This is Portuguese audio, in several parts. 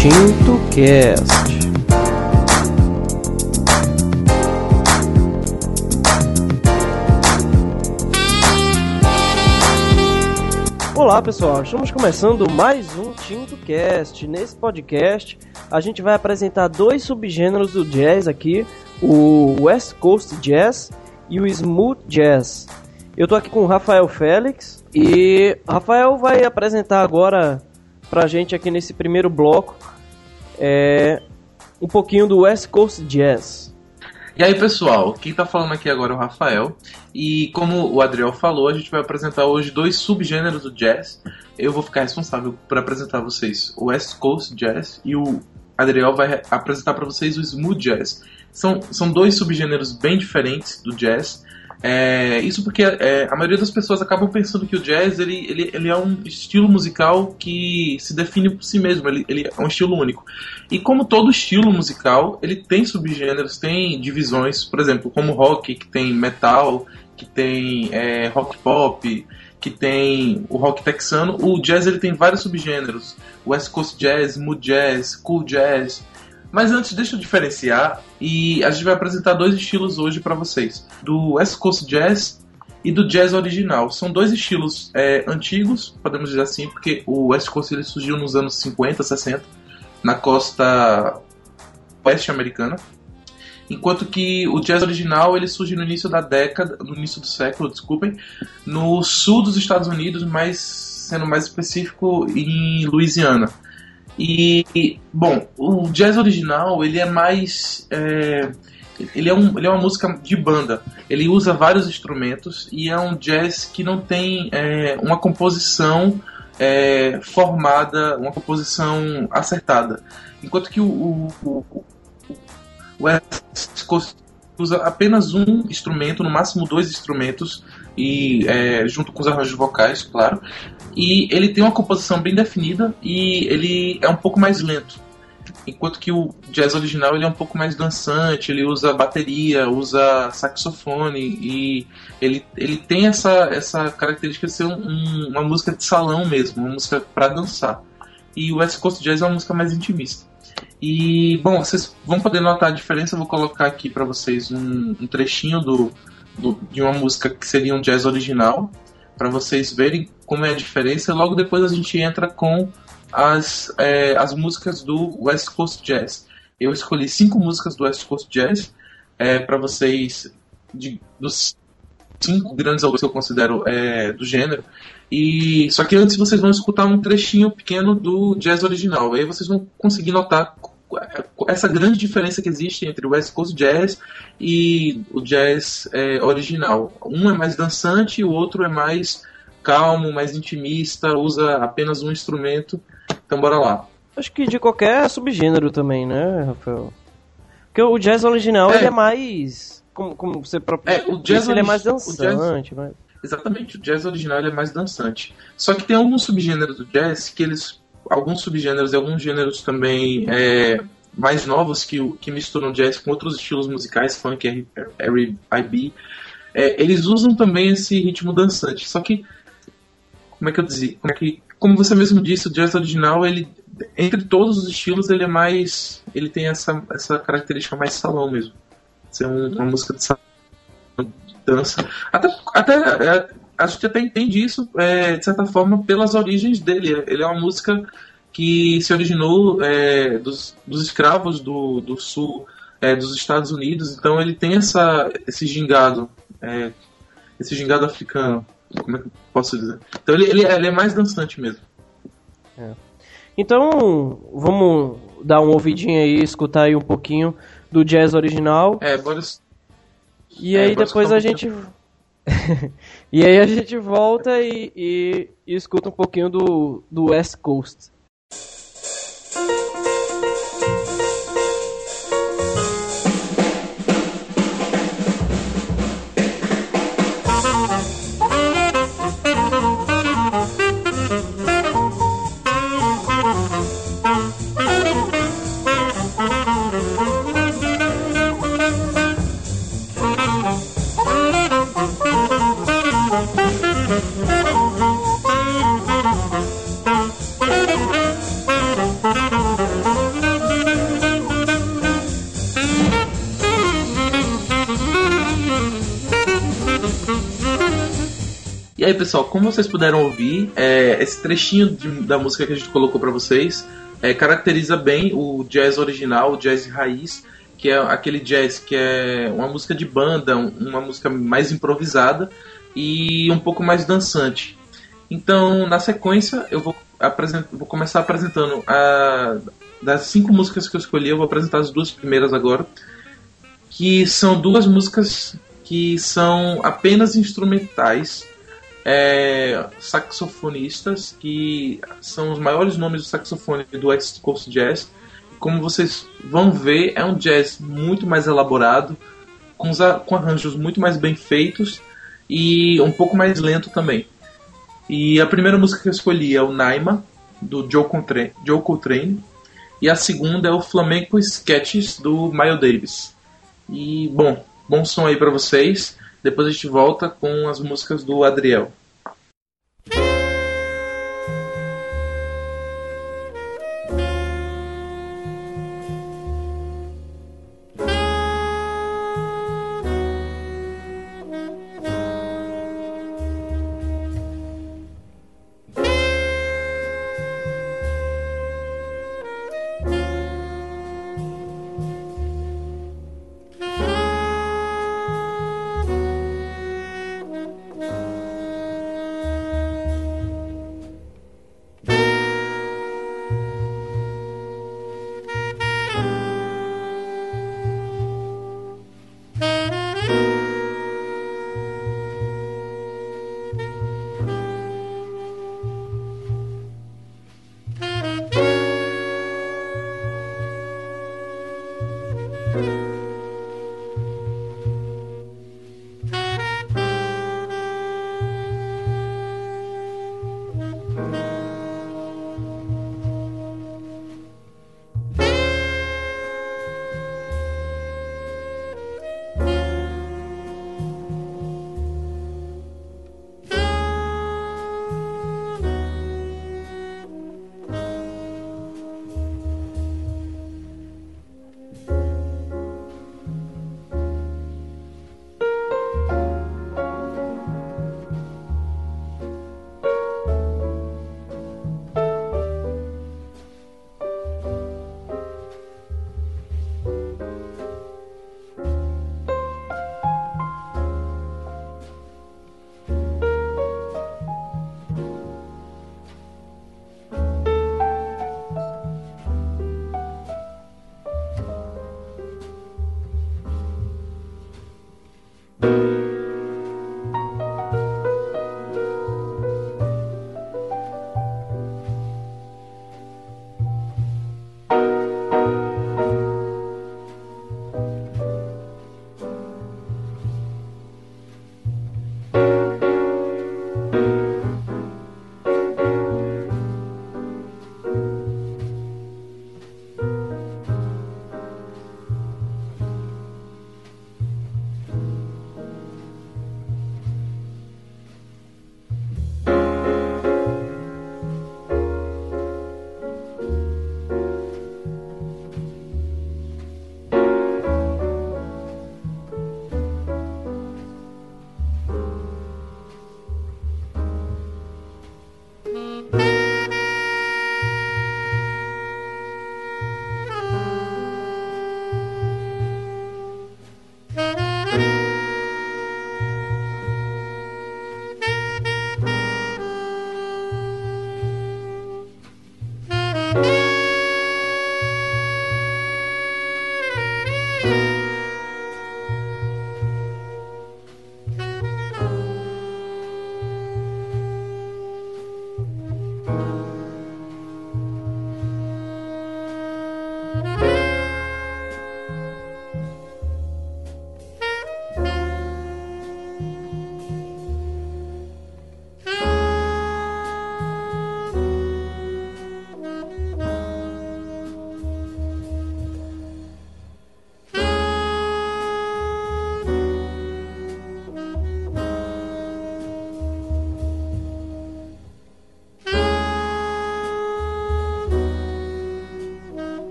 Tinto Cast. Olá pessoal, estamos começando mais um Tinto Cast. Nesse podcast a gente vai apresentar dois subgêneros do jazz aqui, o West Coast Jazz e o Smooth Jazz. Eu tô aqui com o Rafael Félix e Rafael vai apresentar agora pra gente aqui nesse primeiro bloco é, um pouquinho do West Coast Jazz. E aí, pessoal, quem tá falando aqui agora é o Rafael. E como o Adriel falou, a gente vai apresentar hoje dois subgêneros do jazz. Eu vou ficar responsável por apresentar a vocês o West Coast Jazz e o Adriel vai apresentar para vocês o Smooth Jazz. São, são dois subgêneros bem diferentes do jazz. É, isso porque é, a maioria das pessoas acabam pensando que o jazz ele, ele, ele é um estilo musical que se define por si mesmo, ele, ele é um estilo único. E como todo estilo musical, ele tem subgêneros, tem divisões, por exemplo, como rock, que tem metal, que tem é, rock pop, que tem o rock texano, o jazz ele tem vários subgêneros. West Coast Jazz, Mood Jazz, Cool Jazz, mas antes, deixa eu diferenciar e a gente vai apresentar dois estilos hoje para vocês: do West Coast Jazz e do Jazz original. São dois estilos é, antigos, podemos dizer assim, porque o West Coast ele surgiu nos anos 50, 60, na costa oeste americana. Enquanto que o jazz original ele surge no início da década, no início do século, desculpem, no sul dos Estados Unidos, mas sendo mais específico em Louisiana. E, bom, o jazz original, ele é mais... É, ele é, um, ele é uma música de banda. Ele usa vários instrumentos e é um jazz que não tem é, uma composição é, formada, uma composição acertada. Enquanto que o, o, o, o usa apenas um instrumento, no máximo dois instrumentos, e é, junto com os arranjos vocais, claro. E ele tem uma composição bem definida e ele é um pouco mais lento. Enquanto que o jazz original ele é um pouco mais dançante, ele usa bateria, usa saxofone e ele, ele tem essa, essa característica de ser um, uma música de salão mesmo, uma música para dançar. E o West Coast Jazz é uma música mais intimista. E, bom, vocês vão poder notar a diferença. Eu vou colocar aqui para vocês um, um trechinho do, do, de uma música que seria um jazz original, para vocês verem como é a diferença. Logo depois a gente entra com as, é, as músicas do West Coast Jazz. Eu escolhi cinco músicas do West Coast Jazz é, para vocês, de, dos cinco grandes autores que eu considero é, do gênero. E só que antes vocês vão escutar um trechinho pequeno do jazz original. Aí vocês vão conseguir notar essa grande diferença que existe entre o West Coast Jazz e o jazz é, original. Um é mais dançante, o outro é mais calmo, mais intimista, usa apenas um instrumento. Então bora lá. Acho que de qualquer subgênero também, né, Rafael? Porque o jazz original é. ele é mais. Como, como você próprio. É, o jazz ele é mais dançante. Jazz... Exatamente, o jazz original é mais dançante. Só que tem alguns subgêneros do jazz que eles alguns subgêneros e alguns gêneros também é, mais novos que, que misturam jazz com outros estilos musicais, funk, R&B, é, eles usam também esse ritmo dançante. Só que, como é que eu dizia? Como, é que, como você mesmo disse, o jazz original, ele entre todos os estilos, ele é mais, ele tem essa, essa característica mais salão mesmo. Ser um, uma música de salão, de dança. Até, até é, a gente até entende isso, é, de certa forma, pelas origens dele. Ele é uma música que se originou é, dos, dos, escravos do, do sul é, dos Estados Unidos, então ele tem essa, esse gingado, é, esse gingado africano, como é que eu posso dizer? Então ele, ele, ele é mais dançante mesmo. É. Então, vamos dar um ouvidinho aí, escutar aí um pouquinho do jazz original. É, bora... E aí depois a gente... e aí a gente volta e, e, e, escuta um pouquinho do, do West Coast. Pessoal, como vocês puderam ouvir, é, esse trechinho de, da música que a gente colocou para vocês é, caracteriza bem o jazz original, o jazz raiz, que é aquele jazz que é uma música de banda, uma música mais improvisada e um pouco mais dançante. Então, na sequência, eu vou, vou começar apresentando a, das cinco músicas que eu escolhi, eu vou apresentar as duas primeiras agora, que são duas músicas que são apenas instrumentais, é, saxofonistas, que são os maiores nomes do saxofone do West Coast Jazz. Como vocês vão ver, é um jazz muito mais elaborado, com, com arranjos muito mais bem feitos e um pouco mais lento também. E a primeira música que eu escolhi é o Naima, do Joe Joe Coltrane e a segunda é o Flamenco Sketches, do Miles Davis. E, bom, bom som aí para vocês. Depois a gente volta com as músicas do Adriel.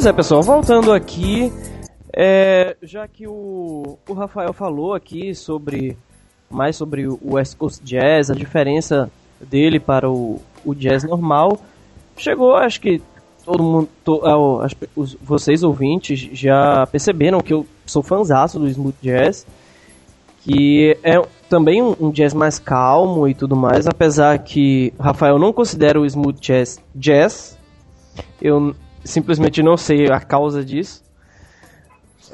Pois é, pessoal, voltando aqui, é, já que o, o Rafael falou aqui sobre mais sobre o West Coast Jazz, a diferença dele para o, o jazz normal, chegou, acho que todo mundo, to, é, os, vocês ouvintes já perceberam que eu sou fãzaço do smooth jazz, que é também um, um, jazz mais calmo e tudo mais, apesar que Rafael não considera o smooth jazz jazz, eu simplesmente não sei a causa disso.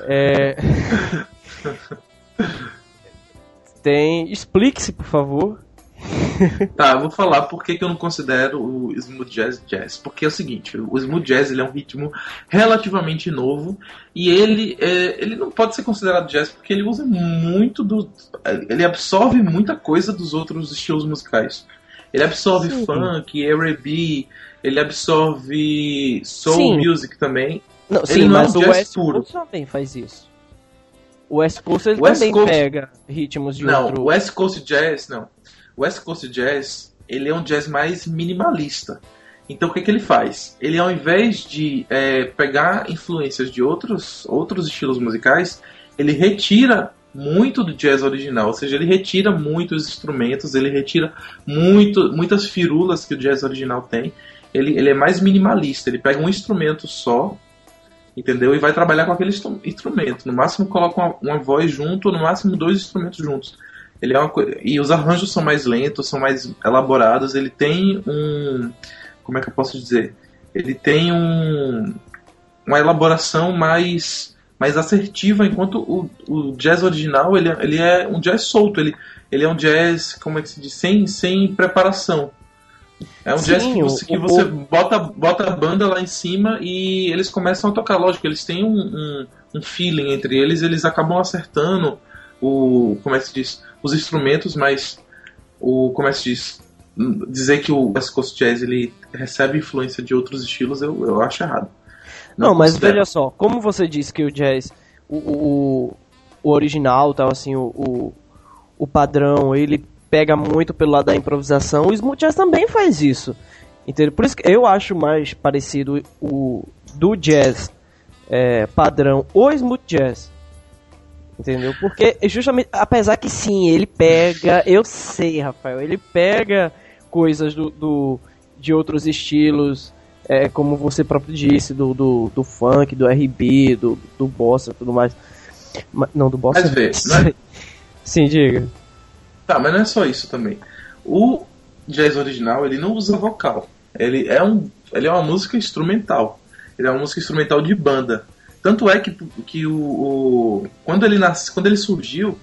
É... Tem. Explique-se, por favor. tá, eu vou falar por que, eu não considero o smooth jazz jazz. Porque é o seguinte, o smooth jazz ele é um ritmo relativamente novo e ele, é, ele não pode ser considerado jazz porque ele usa muito do. ele absorve muita coisa dos outros estilos musicais. Ele absorve Sim. funk, R&B, ele absorve soul Sim. music também. Não, sim, não mas é um o West puro. Coast também faz isso. O West Coast ele West também Coast... pega ritmos de não, outro... Não, o West Coast Jazz, não. O West Coast Jazz, ele é um jazz mais minimalista. Então o que, que ele faz? Ele ao invés de é, pegar influências de outros, outros estilos musicais, ele retira muito do jazz original, ou seja, ele retira muitos instrumentos, ele retira muito, muitas firulas que o jazz original tem. Ele, ele é mais minimalista, ele pega um instrumento só entendeu? E vai trabalhar com aquele instrumento. No máximo coloca uma, uma voz junto, no máximo dois instrumentos juntos. Ele é uma e os arranjos são mais lentos, são mais elaborados. Ele tem um, como é que eu posso dizer? Ele tem um, uma elaboração mais mais assertiva, enquanto o, o jazz original ele, é, ele é um jazz solto. Ele, ele é um jazz, como é que se diz, sem, sem preparação. É um Sim, jazz que você, que você bota, bota a banda lá em cima e eles começam a tocar. Lógico, eles têm um, um, um feeling entre eles, eles acabam acertando o. Como é que se diz? Os instrumentos, mas o. Como é que se diz? Dizer que o West Coast Jazz ele recebe influência de outros estilos, eu, eu acho errado. Não, Não mas considero. veja só, como você disse que o jazz, o, o, o original, tal, assim, o, o, o padrão, ele pega muito pelo lado da improvisação. O smooth jazz também faz isso. Entendeu? Por isso que eu acho mais parecido o do jazz é, padrão o smooth jazz. Entendeu? Porque justamente, apesar que sim, ele pega, eu sei, Rafael, ele pega coisas do, do de outros estilos, é, como você próprio disse, do, do, do funk, do RB, do, do bossa tudo mais. Não, do bossa. Às vezes, né? Sim, diga. Tá, mas não é só isso também. O jazz original, ele não usa vocal. Ele é, um, ele é uma música instrumental. Ele é uma música instrumental de banda. Tanto é que, que o, o quando, ele nasce, quando ele surgiu,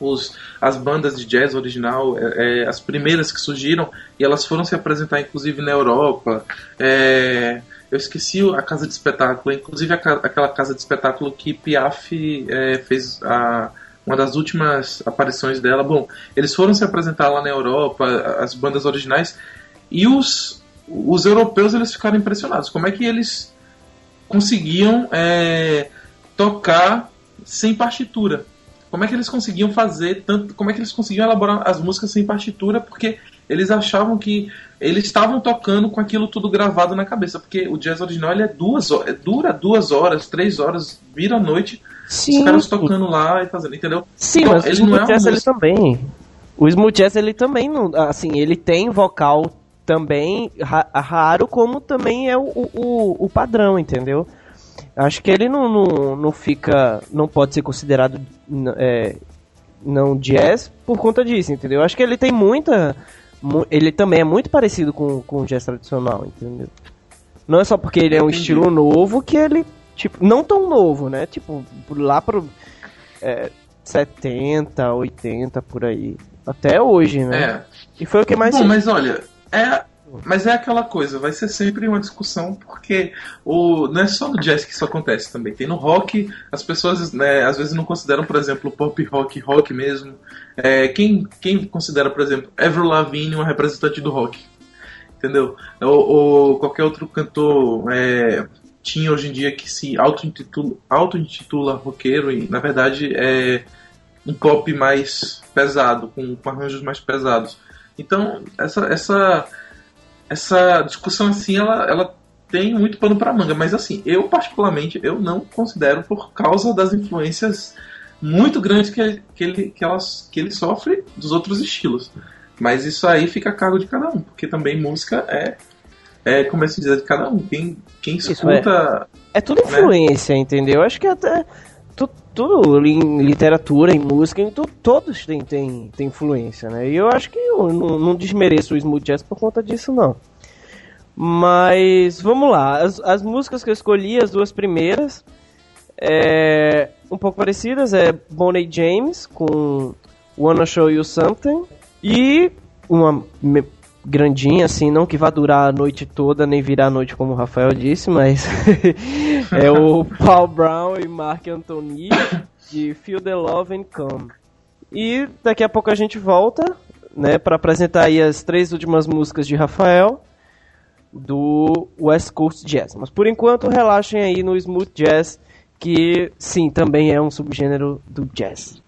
os, as bandas de jazz original, é, é, as primeiras que surgiram, e elas foram se apresentar inclusive na Europa. É, eu esqueci a casa de espetáculo, inclusive a, aquela casa de espetáculo que Piaf é, fez a, uma das últimas aparições dela. Bom, eles foram se apresentar lá na Europa, as bandas originais, e os, os europeus eles ficaram impressionados. Como é que eles conseguiam é, tocar sem partitura? Como é que eles conseguiam fazer tanto? Como é que eles conseguiam elaborar as músicas sem partitura? Porque eles achavam que eles estavam tocando com aquilo tudo gravado na cabeça, porque o jazz original ele é duas horas, dura duas horas, três horas, vira noite Sim. Os caras tocando lá e fazendo, entendeu? Sim, então, mas ele o smooth jazz é ele também. O smooth jazz ele também não, assim, ele tem vocal também ra raro como também é o, o, o padrão, entendeu? Acho que ele não, não, não fica, não pode ser considerado é, não jazz por conta disso, entendeu? Acho que ele tem muita, ele também é muito parecido com, com o jazz tradicional, entendeu? Não é só porque ele é um estilo novo que ele Tipo, não tão novo, né? Tipo, lá pro é, 70, 80, por aí. Até hoje, né? É. E foi o que mais. Bom, mas olha, é. Mas é aquela coisa, vai ser sempre uma discussão, porque o, não é só no jazz que isso acontece também. Tem no rock, as pessoas né, às vezes não consideram, por exemplo, pop rock, rock mesmo. É, quem, quem considera, por exemplo, Avril Lavigne uma representante do rock? Entendeu? Ou, ou qualquer outro cantor é, tinha hoje em dia que se auto-intitula auto -intitula roqueiro e na verdade é um pop mais pesado, com, com arranjos mais pesados. Então essa, essa, essa discussão assim ela, ela tem muito pano para manga, mas assim, eu particularmente eu não considero por causa das influências muito grandes que que ele, que elas, que ele sofre dos outros estilos. Mas isso aí fica a cargo de cada um, porque também música é, é como é se diz, é de cada um. Quem, quem escuta. É, é tudo né? influência, né? entendeu? Acho que até tu, tudo em literatura, em música, em tu, todos têm, têm, têm influência, né? E eu acho que eu não, não desmereço o smooth jazz por conta disso, não. Mas vamos lá, as, as músicas que eu escolhi, as duas primeiras, é, um pouco parecidas, é Bonnie James com Wanna Show You Something e uma grandinha assim, não que vá durar a noite toda, nem virar a noite como o Rafael disse, mas é o Paul Brown e Mark Anthony de Feel the Love and Come. E daqui a pouco a gente volta, né, para apresentar aí as três últimas músicas de Rafael do West Coast Jazz. Mas por enquanto relaxem aí no smooth jazz, que sim, também é um subgênero do jazz.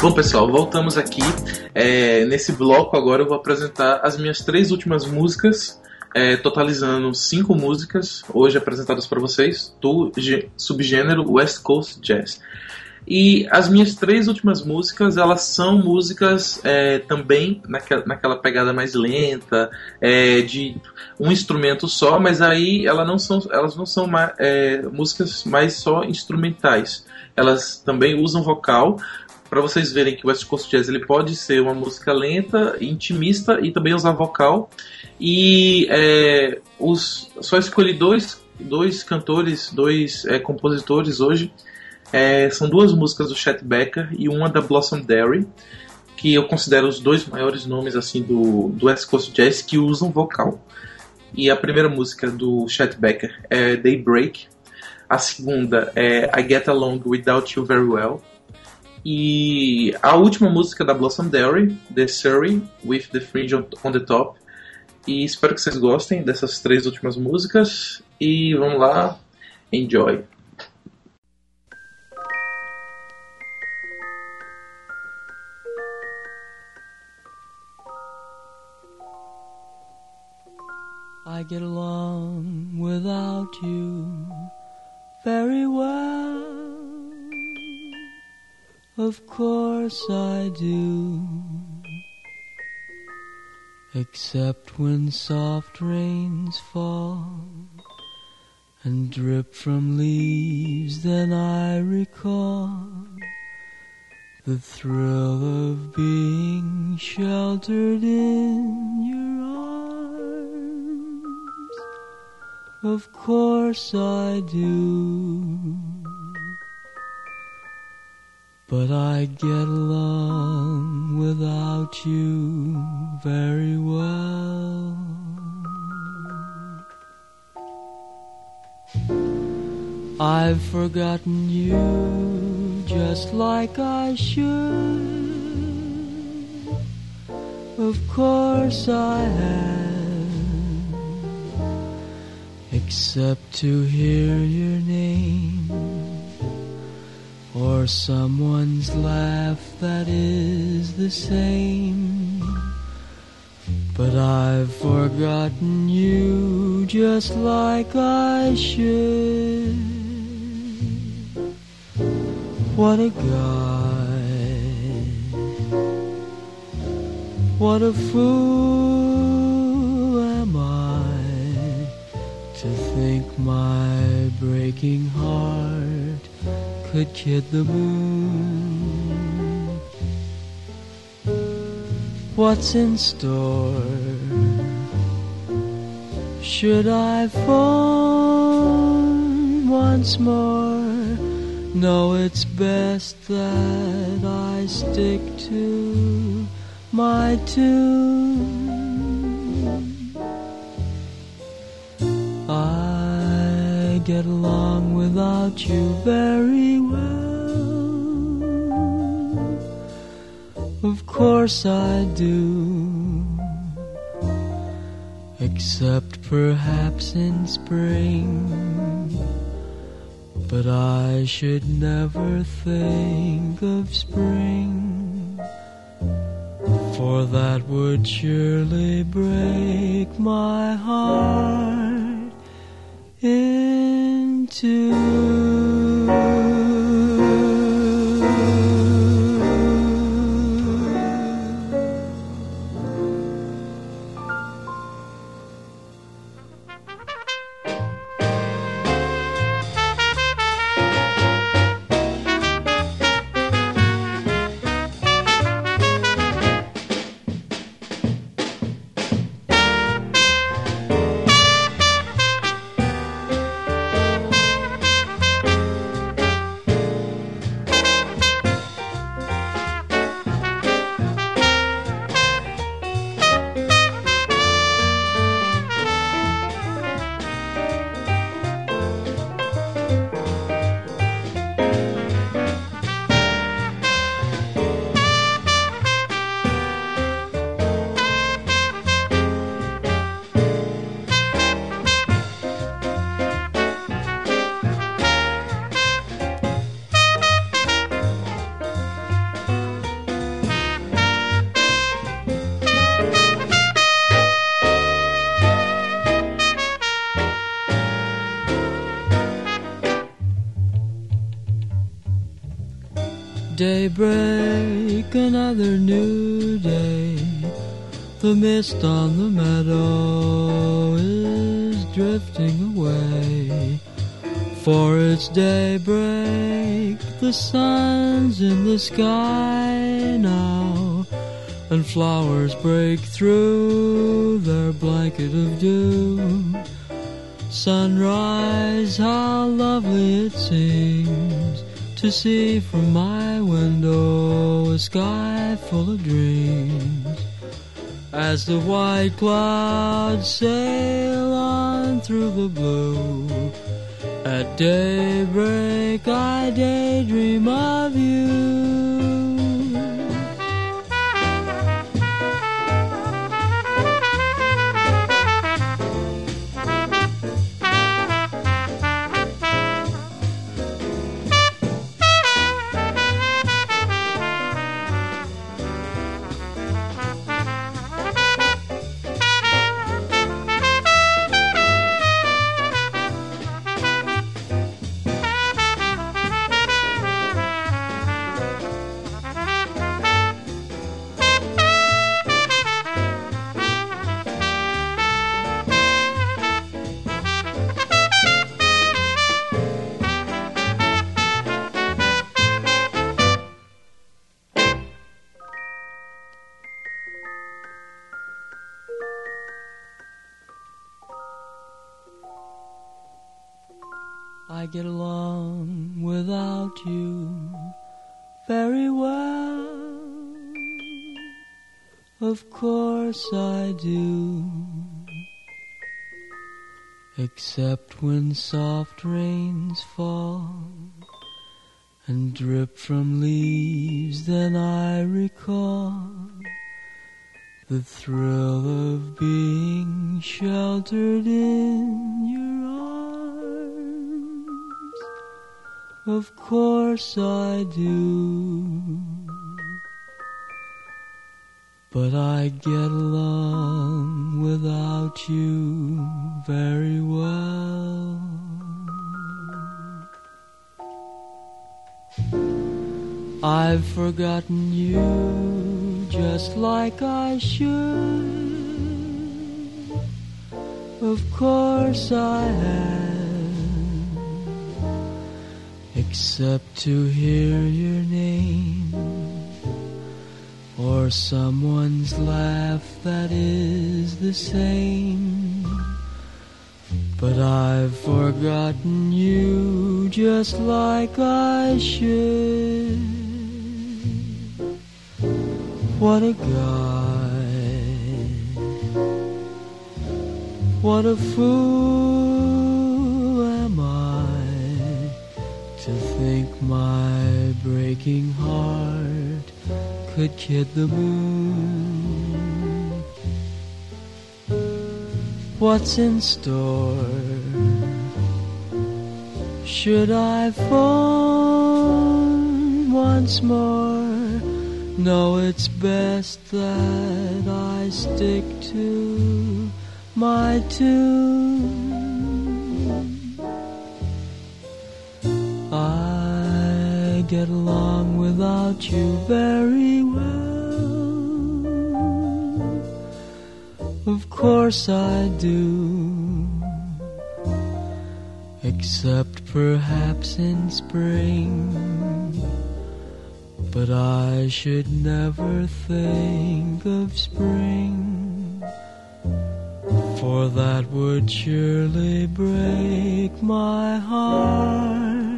Bom, pessoal, voltamos aqui. É, nesse bloco agora eu vou apresentar as minhas três últimas músicas, é, totalizando cinco músicas hoje apresentadas para vocês do subgênero West Coast Jazz. E as minhas três últimas músicas, elas são músicas é, também naquela, naquela pegada mais lenta, é, de um instrumento só, mas aí elas não são, elas não são é, músicas mais só instrumentais. Elas também usam vocal, para vocês verem que o West Coast Jazz ele pode ser uma música lenta, intimista e também usar vocal. E é, os, só escolhi dois, dois cantores, dois é, compositores hoje. É, são duas músicas do Chet Baker e uma da Blossom Derry, que eu considero os dois maiores nomes assim do, do West Coast Jazz que usam vocal. E a primeira música do Chet Baker é Daybreak. A segunda é I Get Along Without You Very Well. E a última música da Blossom Dairy, The Surrey, With the Fringe on the Top. E espero que vocês gostem dessas três últimas músicas. E vamos lá, enjoy! I get along without you very well. Of course I do. Except when soft rains fall and drip from leaves, then I recall the thrill of being sheltered in your arms. Of course I do. But I get along without you very well. I've forgotten you just like I should. Of course I have, except to hear your name or someone's laugh that is the same. But I've forgotten you just like I should. What a guy. What a fool am I to think my breaking heart could kid the moon. What's in store? Should I phone once more? No, it's best that I stick to my tune. Get along without you very well. Of course I do. Except perhaps in spring. But I should never think of spring. For that would surely break my heart into another new day. The mist on the meadow is drifting away. For it's daybreak, the sun's in the sky now, and flowers break through their blanket of dew. Sunrise, how lovely it seems to see from my sky full of dreams. As the white clouds sail on through the blue, at daybreak I daydream of you. Of course I do. Except when soft rains fall and drip from leaves, then I recall the thrill of being sheltered in your arms. Of course I do. But I get along without you very well. I've forgotten you just like I should. Of course I have, except to hear your name or someone's laugh that is the same. But I've forgotten you just like I should. What a guy. What a fool am I to think my breaking heart could kid the moon. What's in store? Should I phone once more? No, it's best that I stick to my tune. Get along without you very well. Of course I do. Except perhaps in spring. But I should never think of spring. For that would surely break my heart.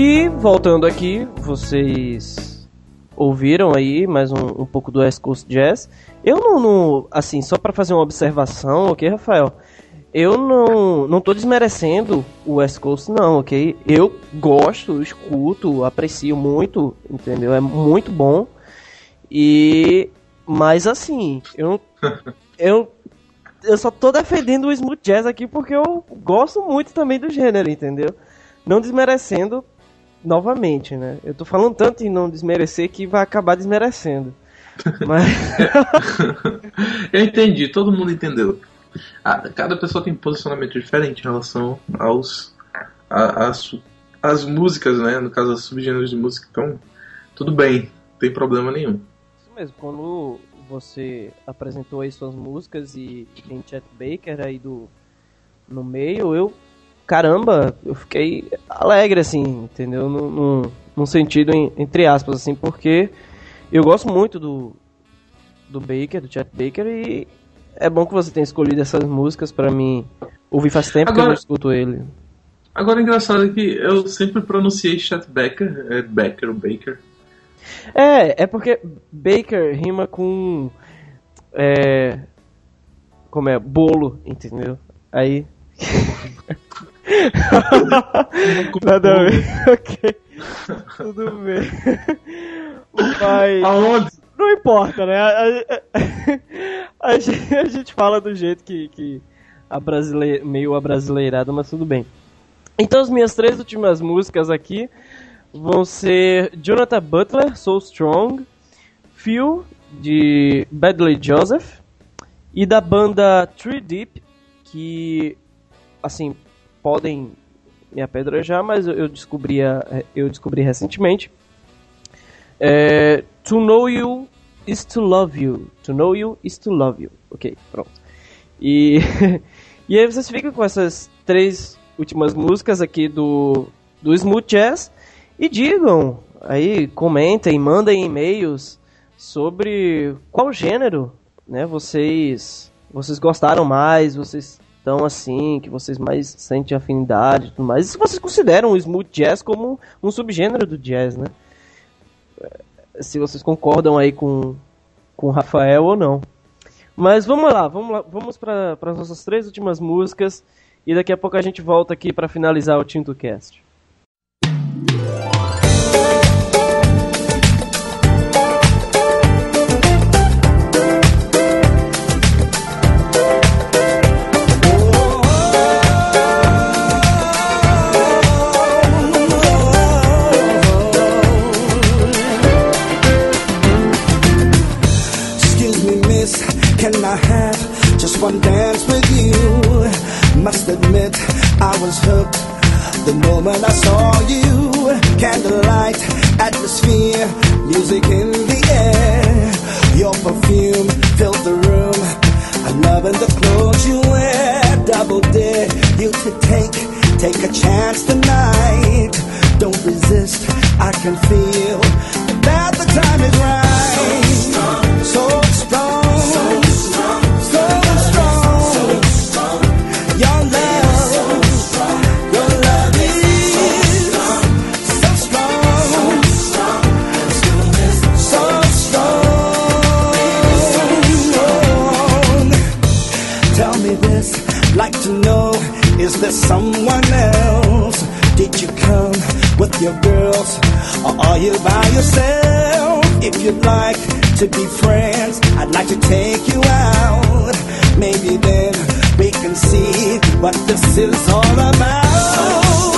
E voltando aqui, vocês ouviram aí mais um, um pouco do West Coast Jazz. Eu não, não assim, só para fazer uma observação, ok, Rafael? Eu não, não tô desmerecendo o West Coast, não, ok? Eu gosto, escuto, aprecio muito, entendeu? É muito bom. E Mas assim, eu. eu. Eu só tô defendendo o smooth jazz aqui porque eu gosto muito também do gênero, entendeu? Não desmerecendo novamente, né? Eu tô falando tanto em não desmerecer que vai acabar desmerecendo. Mas. eu entendi, todo mundo entendeu. cada pessoa tem um posicionamento diferente em relação aos. A, as, as músicas, né? No caso, os subgêneros de música, então. Tudo bem, não tem problema nenhum mesmo, quando você apresentou aí suas músicas e tem Chet Baker aí do, no meio, eu, caramba, eu fiquei alegre, assim, entendeu? Num, num, sentido, em, entre aspas, assim, porque eu gosto muito do, do Baker, do Chet Baker, e é bom que você tenha escolhido essas músicas para mim ouvir faz tempo Agora... que eu não escuto ele. Agora, engraçado é que eu sempre pronunciei Chet Baker, é Becker, o Baker, é, é porque Baker rima com. É. Como é? Bolo, entendeu? Aí. Nada a ver. ok. Tudo bem. Mas. Aonde? Não importa, né? A, a, a, gente, a gente fala do jeito que, que a brasileira, meio abrasileirada, mas tudo bem. Então, as minhas três últimas músicas aqui vão ser Jonathan Butler, So Strong, Phil, de Badley Joseph, e da banda Tree Deep, que, assim, podem me apedrejar, mas eu descobri, eu descobri recentemente. É, to Know You is to Love You. To Know You is to Love You. Ok, pronto. E, e aí vocês ficam com essas três últimas músicas aqui do, do Smooth Jazz. E digam aí, comentem, mandem e-mails sobre qual gênero, né, vocês vocês gostaram mais, vocês assim, que vocês mais sentem afinidade e tudo mais. E se vocês consideram o smooth jazz como um subgênero do jazz, né? Se vocês concordam aí com com Rafael ou não. Mas vamos lá, vamos lá, vamos para as nossas três últimas músicas e daqui a pouco a gente volta aqui para finalizar o Tinto Cast. Must admit, I was hooked the moment I saw you. Candlelight, atmosphere, music in the air. Your perfume filled the room. I'm loving the clothes you wear. Double dare you to take, take a chance tonight. Don't resist, I can feel that the time is right. Someone else? Did you come with your girls? Or are you by yourself? If you'd like to be friends, I'd like to take you out. Maybe then we can see what this is all about.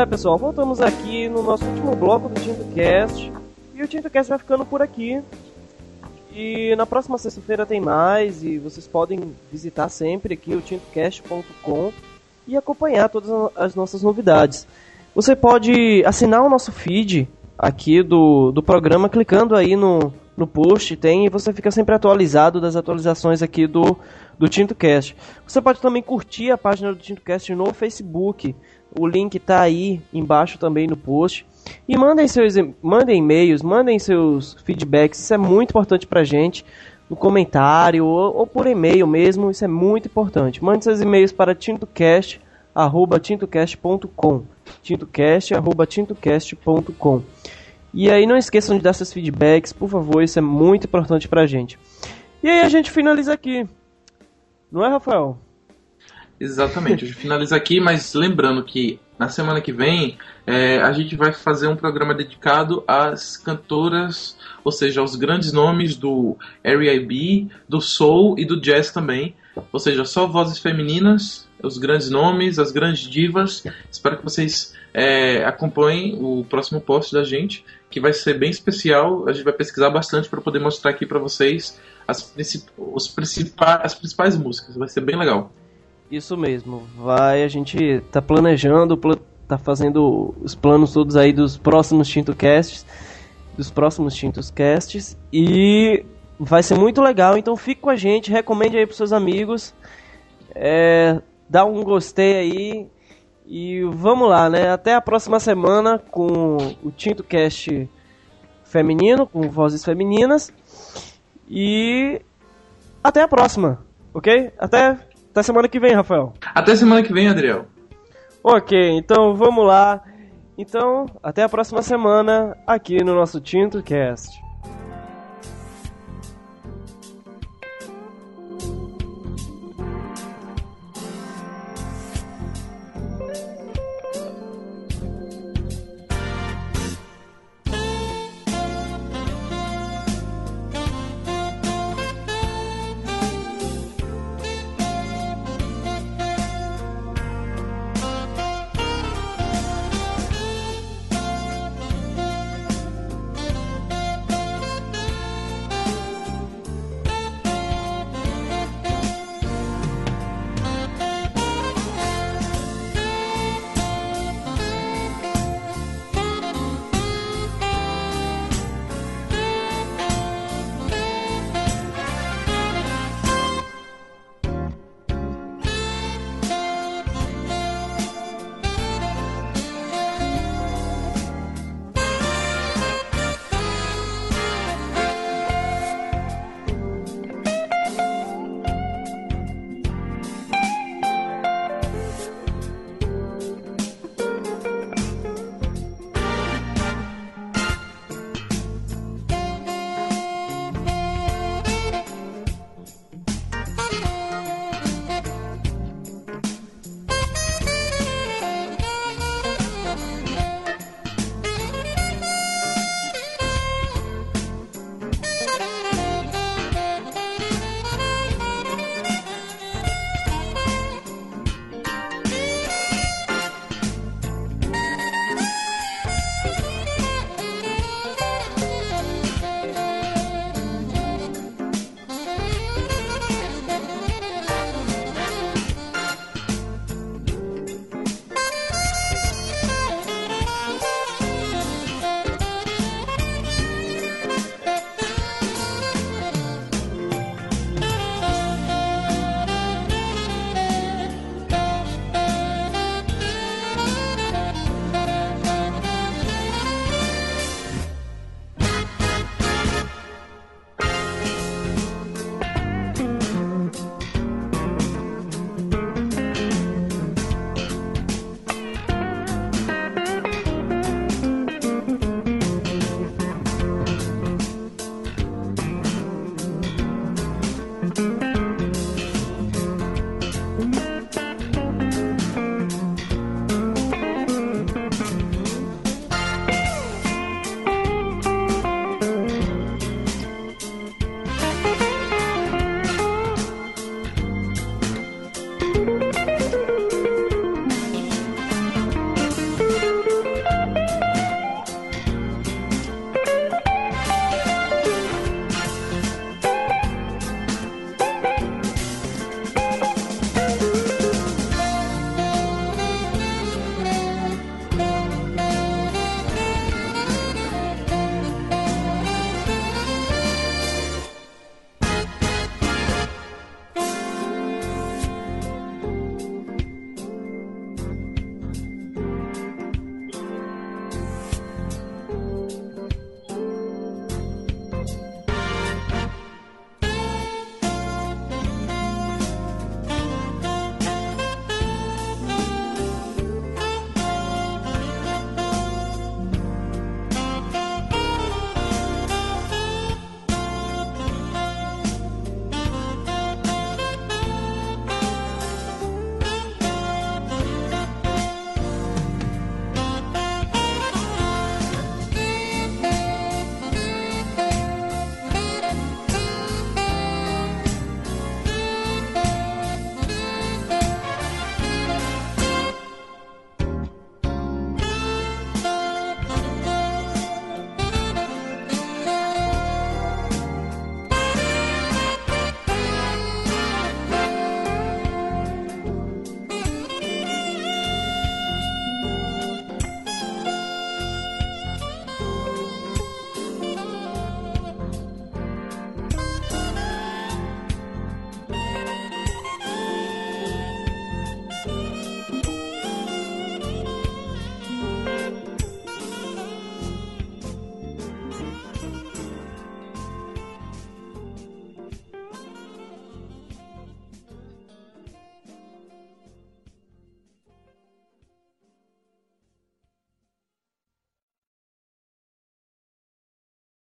É, pessoal, voltamos aqui no nosso último bloco do TintoCast. E o TintoCast vai ficando por aqui. E na próxima sexta-feira tem mais. E vocês podem visitar sempre aqui o tintocast.com e acompanhar todas as nossas novidades. Você pode assinar o nosso feed aqui do, do programa clicando aí no, no post, tem, e você fica sempre atualizado das atualizações aqui do, do TintoCast. Você pode também curtir a página do TintoCast no Facebook. O link está aí embaixo também no post. E mandem seus mandem e-mails, mandem seus feedbacks, isso é muito importante pra gente. No comentário ou, ou por e-mail mesmo, isso é muito importante. Mande seus e-mails para tintocast@tintocast.com. tintocast@tintocast.com. E aí não esqueçam de dar seus feedbacks, por favor, isso é muito importante pra gente. E aí a gente finaliza aqui. Não é, Rafael? Exatamente, a gente finaliza aqui, mas lembrando que na semana que vem é, a gente vai fazer um programa dedicado às cantoras, ou seja, aos grandes nomes do R&B, do soul e do jazz também. Ou seja, só vozes femininas, os grandes nomes, as grandes divas. Espero que vocês é, acompanhem o próximo post da gente, que vai ser bem especial. A gente vai pesquisar bastante para poder mostrar aqui para vocês as, os principais, as principais músicas. Vai ser bem legal. Isso mesmo. Vai, a gente tá planejando, tá fazendo os planos todos aí dos próximos Tinto Casts, dos próximos Tintos Casts e vai ser muito legal. Então fique com a gente, recomende aí pros seus amigos, é, dá um gostei aí e vamos lá, né? Até a próxima semana com o Tinto Cast feminino, com vozes femininas e até a próxima, ok? Até até semana que vem, Rafael. Até semana que vem, Adriel. Ok, então vamos lá. Então, até a próxima semana aqui no nosso Tinto Cast.